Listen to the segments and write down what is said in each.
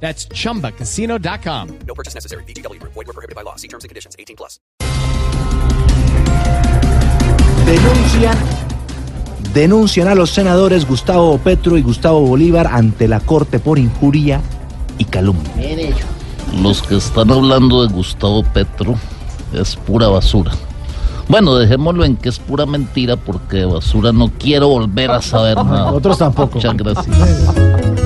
That's chumbacasino.com. No purchase necessary. BGW. Void were prohibited by law. See terms and conditions. 18 plus. Denuncian, denuncian a los senadores Gustavo Petro y Gustavo Bolívar ante la Corte por injuria y calumnia. Los que están hablando de Gustavo Petro es pura basura. Bueno, dejémoslo en que es pura mentira porque de basura no quiero volver a saber nada. Otros tampoco. Muchas gracias.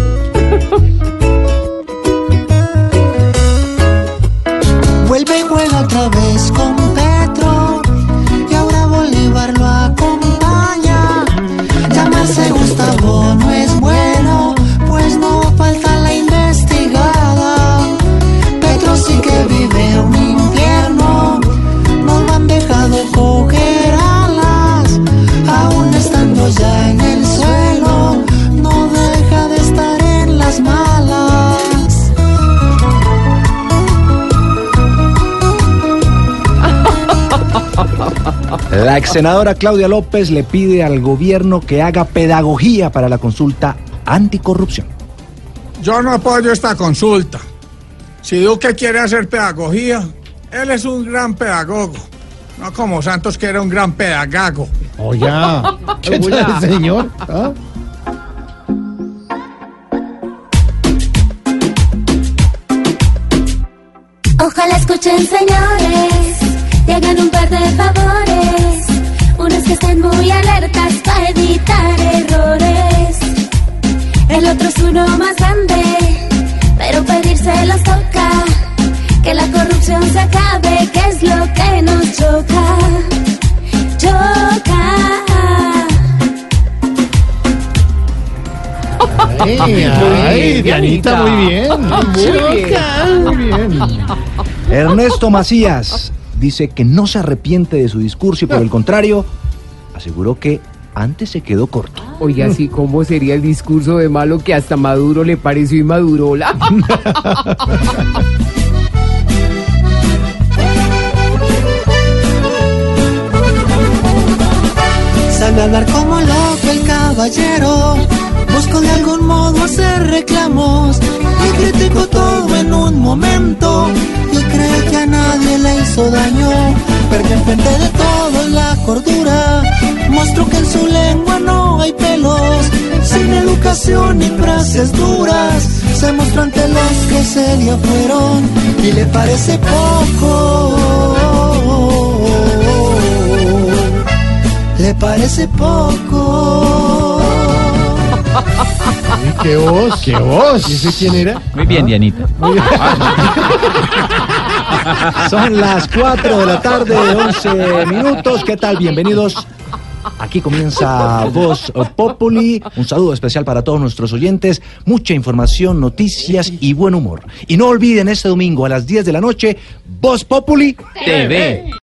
always La ex senadora Claudia López le pide al gobierno que haga pedagogía para la consulta anticorrupción. Yo no apoyo esta consulta. Si Duque quiere hacer pedagogía, él es un gran pedagogo. No como Santos que era un gran pedagogo. Oye, ¿qué tal, señor? ¿Ah? Ojalá escuchen señores El otro es uno más grande, pero pedirse los toca. Que la corrupción se acabe, que es lo que nos choca. Choca. Ay, Dianita, muy bien. Muy bien. Ernesto Macías dice que no se arrepiente de su discurso y por el contrario, aseguró que antes se quedó corto. Oye, así como sería el discurso de malo que hasta Maduro le pareció inmadurola. Sabe hablar como loco el caballero. Busco de algún modo hacer reclamos. Y criticó todo en un momento. Y cree que a nadie le hizo daño. Perdió enfrente de todo la cordura. Ni frases duras. Se mostró ante los que se le fueron. Y le parece poco. Le parece poco. ¿Qué voz? ¿Qué voz? ¿Y ese quién era? Muy bien, Dianita. Son las 4 de la tarde, 11 minutos. ¿Qué tal? Bienvenidos. Aquí comienza Voz Populi. Un saludo especial para todos nuestros oyentes. Mucha información, noticias y buen humor. Y no olviden este domingo a las 10 de la noche, Voz Populi TV.